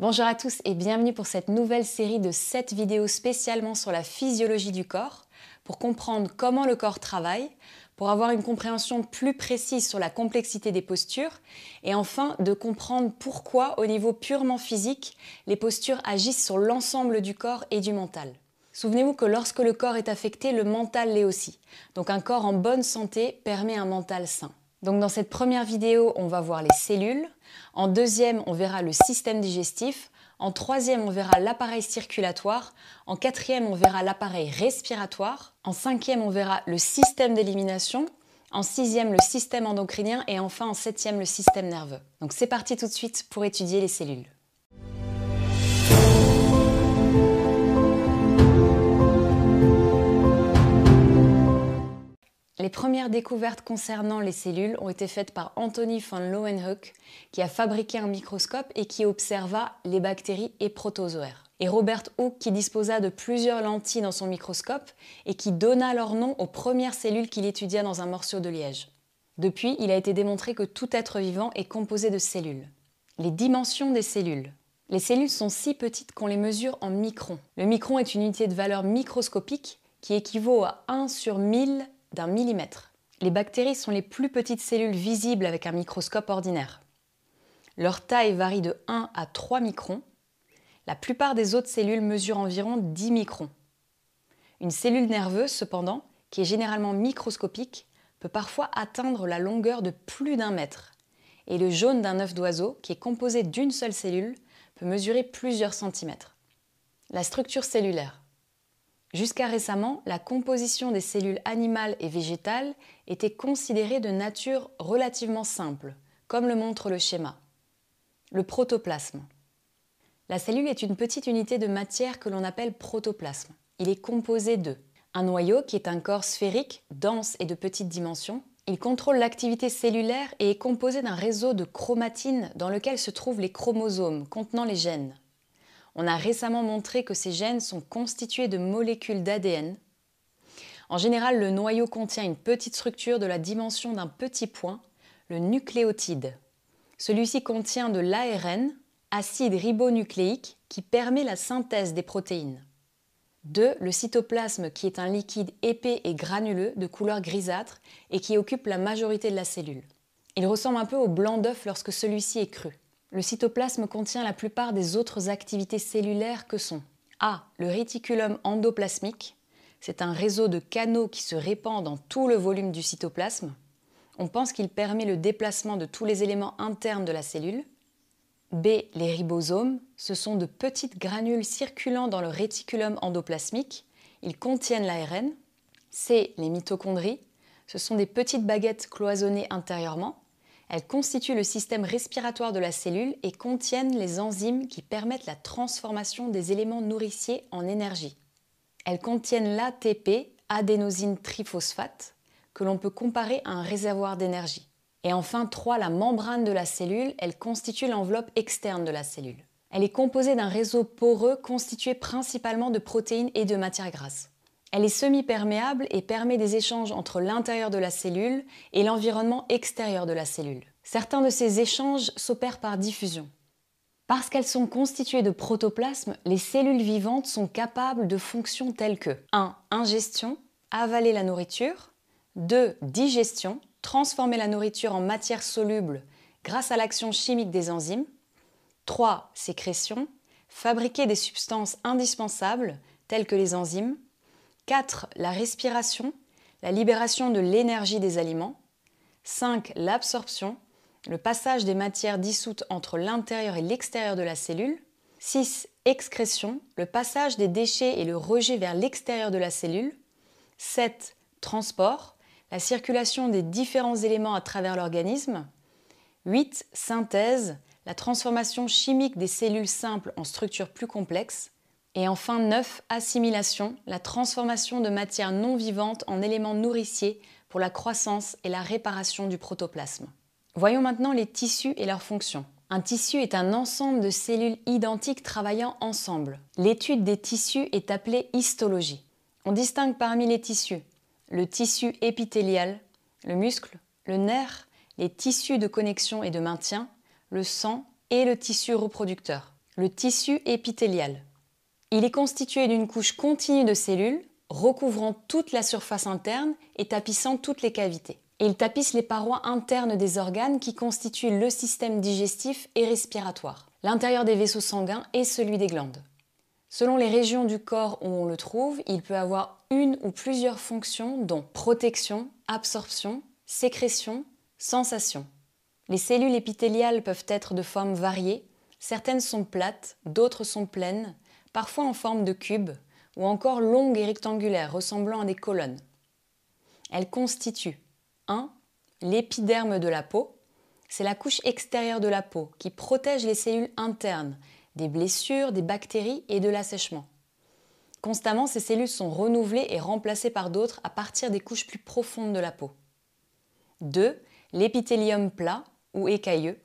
Bonjour à tous et bienvenue pour cette nouvelle série de 7 vidéos spécialement sur la physiologie du corps, pour comprendre comment le corps travaille, pour avoir une compréhension plus précise sur la complexité des postures, et enfin de comprendre pourquoi au niveau purement physique, les postures agissent sur l'ensemble du corps et du mental. Souvenez-vous que lorsque le corps est affecté, le mental l'est aussi. Donc un corps en bonne santé permet un mental sain. Donc dans cette première vidéo, on va voir les cellules. En deuxième, on verra le système digestif. En troisième, on verra l'appareil circulatoire. En quatrième, on verra l'appareil respiratoire. En cinquième, on verra le système d'élimination. En sixième, le système endocrinien. Et enfin, en septième, le système nerveux. Donc c'est parti tout de suite pour étudier les cellules. Les premières découvertes concernant les cellules ont été faites par Anthony van Leeuwenhoek, qui a fabriqué un microscope et qui observa les bactéries et protozoaires. Et Robert Hooke, qui disposa de plusieurs lentilles dans son microscope et qui donna leur nom aux premières cellules qu'il étudia dans un morceau de liège. Depuis, il a été démontré que tout être vivant est composé de cellules. Les dimensions des cellules. Les cellules sont si petites qu'on les mesure en microns. Le micron est une unité de valeur microscopique qui équivaut à 1 sur 1000 d'un millimètre. Les bactéries sont les plus petites cellules visibles avec un microscope ordinaire. Leur taille varie de 1 à 3 microns. La plupart des autres cellules mesurent environ 10 microns. Une cellule nerveuse, cependant, qui est généralement microscopique, peut parfois atteindre la longueur de plus d'un mètre. Et le jaune d'un œuf d'oiseau, qui est composé d'une seule cellule, peut mesurer plusieurs centimètres. La structure cellulaire. Jusqu'à récemment, la composition des cellules animales et végétales était considérée de nature relativement simple, comme le montre le schéma. Le protoplasme. La cellule est une petite unité de matière que l'on appelle protoplasme. Il est composé de un noyau qui est un corps sphérique, dense et de petite dimension. Il contrôle l'activité cellulaire et est composé d'un réseau de chromatines dans lequel se trouvent les chromosomes contenant les gènes. On a récemment montré que ces gènes sont constitués de molécules d'ADN. En général, le noyau contient une petite structure de la dimension d'un petit point, le nucléotide. Celui-ci contient de l'ARN, acide ribonucléique, qui permet la synthèse des protéines. 2. Le cytoplasme, qui est un liquide épais et granuleux de couleur grisâtre et qui occupe la majorité de la cellule. Il ressemble un peu au blanc d'œuf lorsque celui-ci est cru. Le cytoplasme contient la plupart des autres activités cellulaires que sont A. Le réticulum endoplasmique. C'est un réseau de canaux qui se répand dans tout le volume du cytoplasme. On pense qu'il permet le déplacement de tous les éléments internes de la cellule. B. Les ribosomes. Ce sont de petites granules circulant dans le réticulum endoplasmique. Ils contiennent l'ARN. C. Les mitochondries. Ce sont des petites baguettes cloisonnées intérieurement. Elles constituent le système respiratoire de la cellule et contiennent les enzymes qui permettent la transformation des éléments nourriciers en énergie. Elles contiennent l'ATP, adénosine triphosphate, que l'on peut comparer à un réservoir d'énergie. Et enfin, 3. La membrane de la cellule, elle constitue l'enveloppe externe de la cellule. Elle est composée d'un réseau poreux constitué principalement de protéines et de matières grasses. Elle est semi-perméable et permet des échanges entre l'intérieur de la cellule et l'environnement extérieur de la cellule. Certains de ces échanges s'opèrent par diffusion. Parce qu'elles sont constituées de protoplasme, les cellules vivantes sont capables de fonctions telles que 1. Ingestion, avaler la nourriture, 2. Digestion, transformer la nourriture en matière soluble grâce à l'action chimique des enzymes, 3. Sécrétion, fabriquer des substances indispensables telles que les enzymes, 4. La respiration, la libération de l'énergie des aliments. 5. L'absorption, le passage des matières dissoutes entre l'intérieur et l'extérieur de la cellule. 6. Excrétion, le passage des déchets et le rejet vers l'extérieur de la cellule. 7. Transport, la circulation des différents éléments à travers l'organisme. 8. Synthèse, la transformation chimique des cellules simples en structures plus complexes. Et enfin 9, assimilation, la transformation de matières non vivantes en éléments nourriciers pour la croissance et la réparation du protoplasme. Voyons maintenant les tissus et leurs fonctions. Un tissu est un ensemble de cellules identiques travaillant ensemble. L'étude des tissus est appelée histologie. On distingue parmi les tissus le tissu épithélial, le muscle, le nerf, les tissus de connexion et de maintien, le sang et le tissu reproducteur. le tissu épithélial. Il est constitué d'une couche continue de cellules recouvrant toute la surface interne et tapissant toutes les cavités. Il tapisse les parois internes des organes qui constituent le système digestif et respiratoire, l'intérieur des vaisseaux sanguins et celui des glandes. Selon les régions du corps où on le trouve, il peut avoir une ou plusieurs fonctions dont protection, absorption, sécrétion, sensation. Les cellules épithéliales peuvent être de formes variées, certaines sont plates, d'autres sont pleines, parfois en forme de cube, ou encore longues et rectangulaires ressemblant à des colonnes. Elles constituent 1. L'épiderme de la peau. C'est la couche extérieure de la peau qui protège les cellules internes des blessures, des bactéries et de l'assèchement. Constamment, ces cellules sont renouvelées et remplacées par d'autres à partir des couches plus profondes de la peau. 2. L'épithélium plat ou écailleux.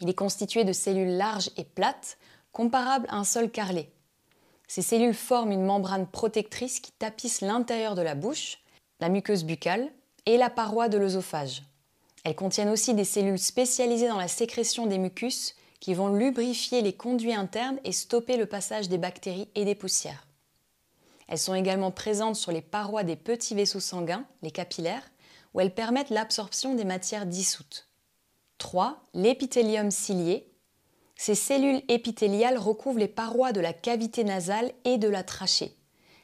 Il est constitué de cellules larges et plates, comparables à un sol carrelé. Ces cellules forment une membrane protectrice qui tapisse l'intérieur de la bouche, la muqueuse buccale et la paroi de l'œsophage. Elles contiennent aussi des cellules spécialisées dans la sécrétion des mucus qui vont lubrifier les conduits internes et stopper le passage des bactéries et des poussières. Elles sont également présentes sur les parois des petits vaisseaux sanguins, les capillaires, où elles permettent l'absorption des matières dissoutes. 3. L'épithélium cilié. Ces cellules épithéliales recouvrent les parois de la cavité nasale et de la trachée.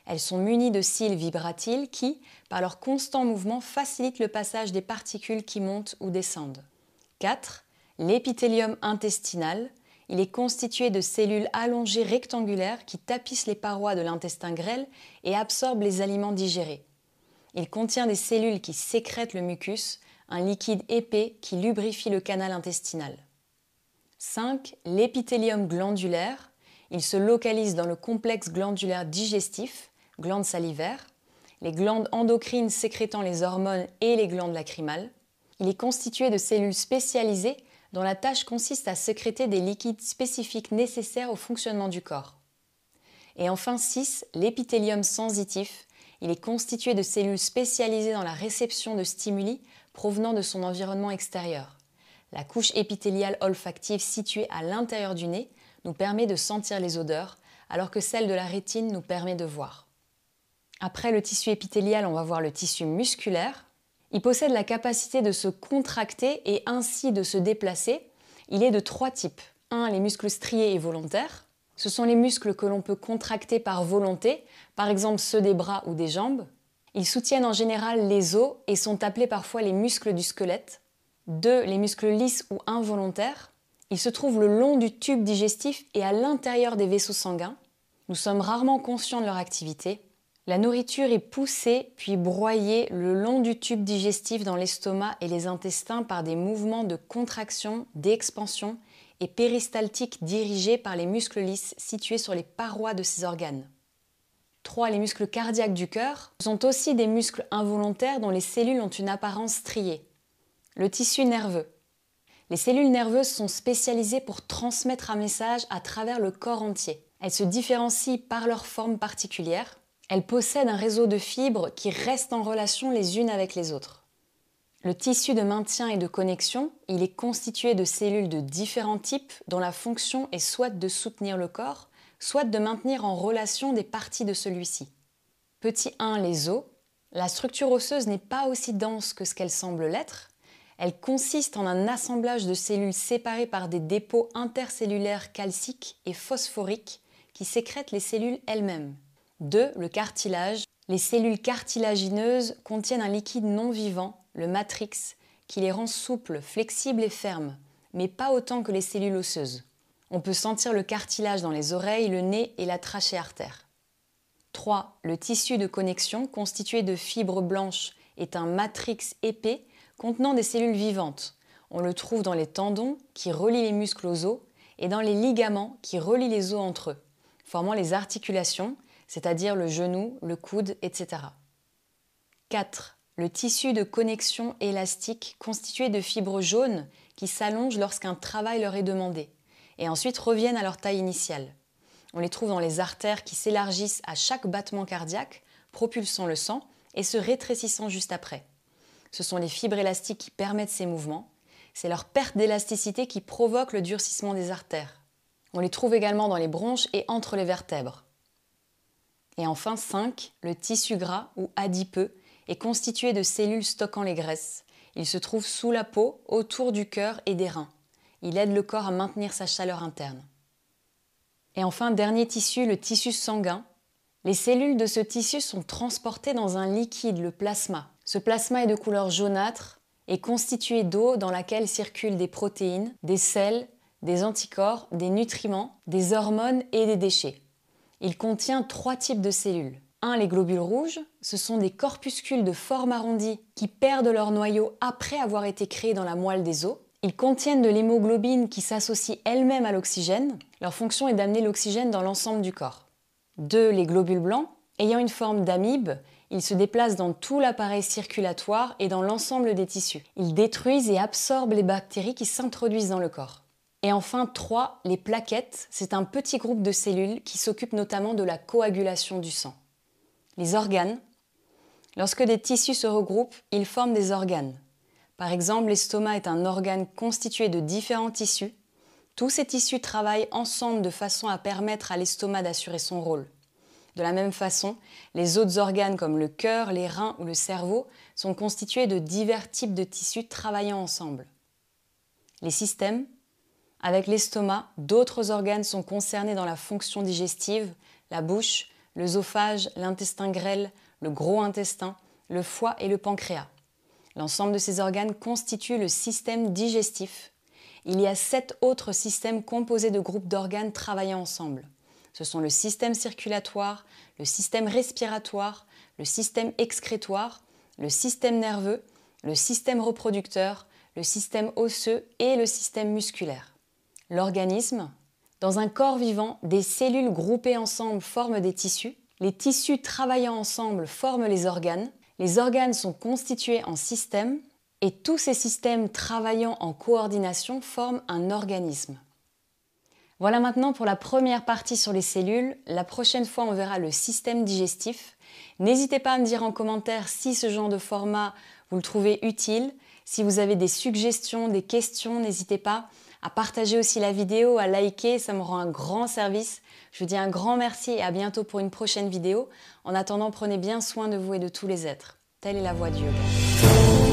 Elles sont munies de cils vibratiles qui, par leur constant mouvement, facilitent le passage des particules qui montent ou descendent. 4. L'épithélium intestinal. Il est constitué de cellules allongées rectangulaires qui tapissent les parois de l'intestin grêle et absorbent les aliments digérés. Il contient des cellules qui sécrètent le mucus, un liquide épais qui lubrifie le canal intestinal. 5. L'épithélium glandulaire. Il se localise dans le complexe glandulaire digestif, glandes salivaires, les glandes endocrines sécrétant les hormones et les glandes lacrymales. Il est constitué de cellules spécialisées dont la tâche consiste à sécréter des liquides spécifiques nécessaires au fonctionnement du corps. Et enfin 6. L'épithélium sensitif. Il est constitué de cellules spécialisées dans la réception de stimuli provenant de son environnement extérieur. La couche épithéliale olfactive située à l'intérieur du nez nous permet de sentir les odeurs, alors que celle de la rétine nous permet de voir. Après le tissu épithélial, on va voir le tissu musculaire. Il possède la capacité de se contracter et ainsi de se déplacer. Il est de trois types. Un, les muscles striés et volontaires. Ce sont les muscles que l'on peut contracter par volonté, par exemple ceux des bras ou des jambes. Ils soutiennent en général les os et sont appelés parfois les muscles du squelette. Deux, les muscles lisses ou involontaires. Ils se trouvent le long du tube digestif et à l'intérieur des vaisseaux sanguins. Nous sommes rarement conscients de leur activité. La nourriture est poussée puis broyée le long du tube digestif dans l'estomac et les intestins par des mouvements de contraction, d'expansion et péristaltiques dirigés par les muscles lisses situés sur les parois de ces organes. 3. Les muscles cardiaques du cœur sont aussi des muscles involontaires dont les cellules ont une apparence striée. Le tissu nerveux. Les cellules nerveuses sont spécialisées pour transmettre un message à travers le corps entier. Elles se différencient par leur forme particulière, elles possèdent un réseau de fibres qui restent en relation les unes avec les autres. Le tissu de maintien et de connexion, il est constitué de cellules de différents types dont la fonction est soit de soutenir le corps, soit de maintenir en relation des parties de celui-ci. Petit 1, les os. La structure osseuse n'est pas aussi dense que ce qu'elle semble l'être. Elle consiste en un assemblage de cellules séparées par des dépôts intercellulaires calciques et phosphoriques qui sécrètent les cellules elles-mêmes. 2. Le cartilage. Les cellules cartilagineuses contiennent un liquide non vivant, le matrix, qui les rend souples, flexibles et fermes, mais pas autant que les cellules osseuses. On peut sentir le cartilage dans les oreilles, le nez et la trachée artère. 3. Le tissu de connexion, constitué de fibres blanches, est un matrix épais contenant des cellules vivantes. On le trouve dans les tendons qui relient les muscles aux os et dans les ligaments qui relient les os entre eux, formant les articulations c'est-à-dire le genou, le coude, etc. 4. Le tissu de connexion élastique constitué de fibres jaunes qui s'allongent lorsqu'un travail leur est demandé et ensuite reviennent à leur taille initiale. On les trouve dans les artères qui s'élargissent à chaque battement cardiaque, propulsant le sang et se rétrécissant juste après. Ce sont les fibres élastiques qui permettent ces mouvements. C'est leur perte d'élasticité qui provoque le durcissement des artères. On les trouve également dans les bronches et entre les vertèbres. Et enfin 5, le tissu gras ou adipeux est constitué de cellules stockant les graisses. Il se trouve sous la peau, autour du cœur et des reins. Il aide le corps à maintenir sa chaleur interne. Et enfin, dernier tissu, le tissu sanguin. Les cellules de ce tissu sont transportées dans un liquide, le plasma. Ce plasma est de couleur jaunâtre et constitué d'eau dans laquelle circulent des protéines, des sels, des anticorps, des nutriments, des hormones et des déchets. Il contient trois types de cellules. Un, les globules rouges, ce sont des corpuscules de forme arrondie qui perdent leur noyau après avoir été créés dans la moelle des os. Ils contiennent de l'hémoglobine qui s'associe elle-même à l'oxygène. Leur fonction est d'amener l'oxygène dans l'ensemble du corps. Deux, les globules blancs, ayant une forme d'amibe, ils se déplacent dans tout l'appareil circulatoire et dans l'ensemble des tissus. Ils détruisent et absorbent les bactéries qui s'introduisent dans le corps. Et enfin, 3, les plaquettes. C'est un petit groupe de cellules qui s'occupent notamment de la coagulation du sang. Les organes. Lorsque des tissus se regroupent, ils forment des organes. Par exemple, l'estomac est un organe constitué de différents tissus. Tous ces tissus travaillent ensemble de façon à permettre à l'estomac d'assurer son rôle. De la même façon, les autres organes comme le cœur, les reins ou le cerveau sont constitués de divers types de tissus travaillant ensemble. Les systèmes, avec l'estomac, d'autres organes sont concernés dans la fonction digestive, la bouche, l'œsophage, l'intestin grêle, le gros intestin, le foie et le pancréas. L'ensemble de ces organes constitue le système digestif. Il y a sept autres systèmes composés de groupes d'organes travaillant ensemble. Ce sont le système circulatoire, le système respiratoire, le système excrétoire, le système nerveux, le système reproducteur, le système osseux et le système musculaire l'organisme. Dans un corps vivant, des cellules groupées ensemble forment des tissus. Les tissus travaillant ensemble forment les organes. Les organes sont constitués en systèmes et tous ces systèmes travaillant en coordination forment un organisme. Voilà maintenant pour la première partie sur les cellules. La prochaine fois, on verra le système digestif. N'hésitez pas à me dire en commentaire si ce genre de format vous le trouvez utile. Si vous avez des suggestions, des questions, n'hésitez pas à partager aussi la vidéo, à liker, ça me rend un grand service. Je vous dis un grand merci et à bientôt pour une prochaine vidéo. En attendant, prenez bien soin de vous et de tous les êtres. Telle est la voie du yoga.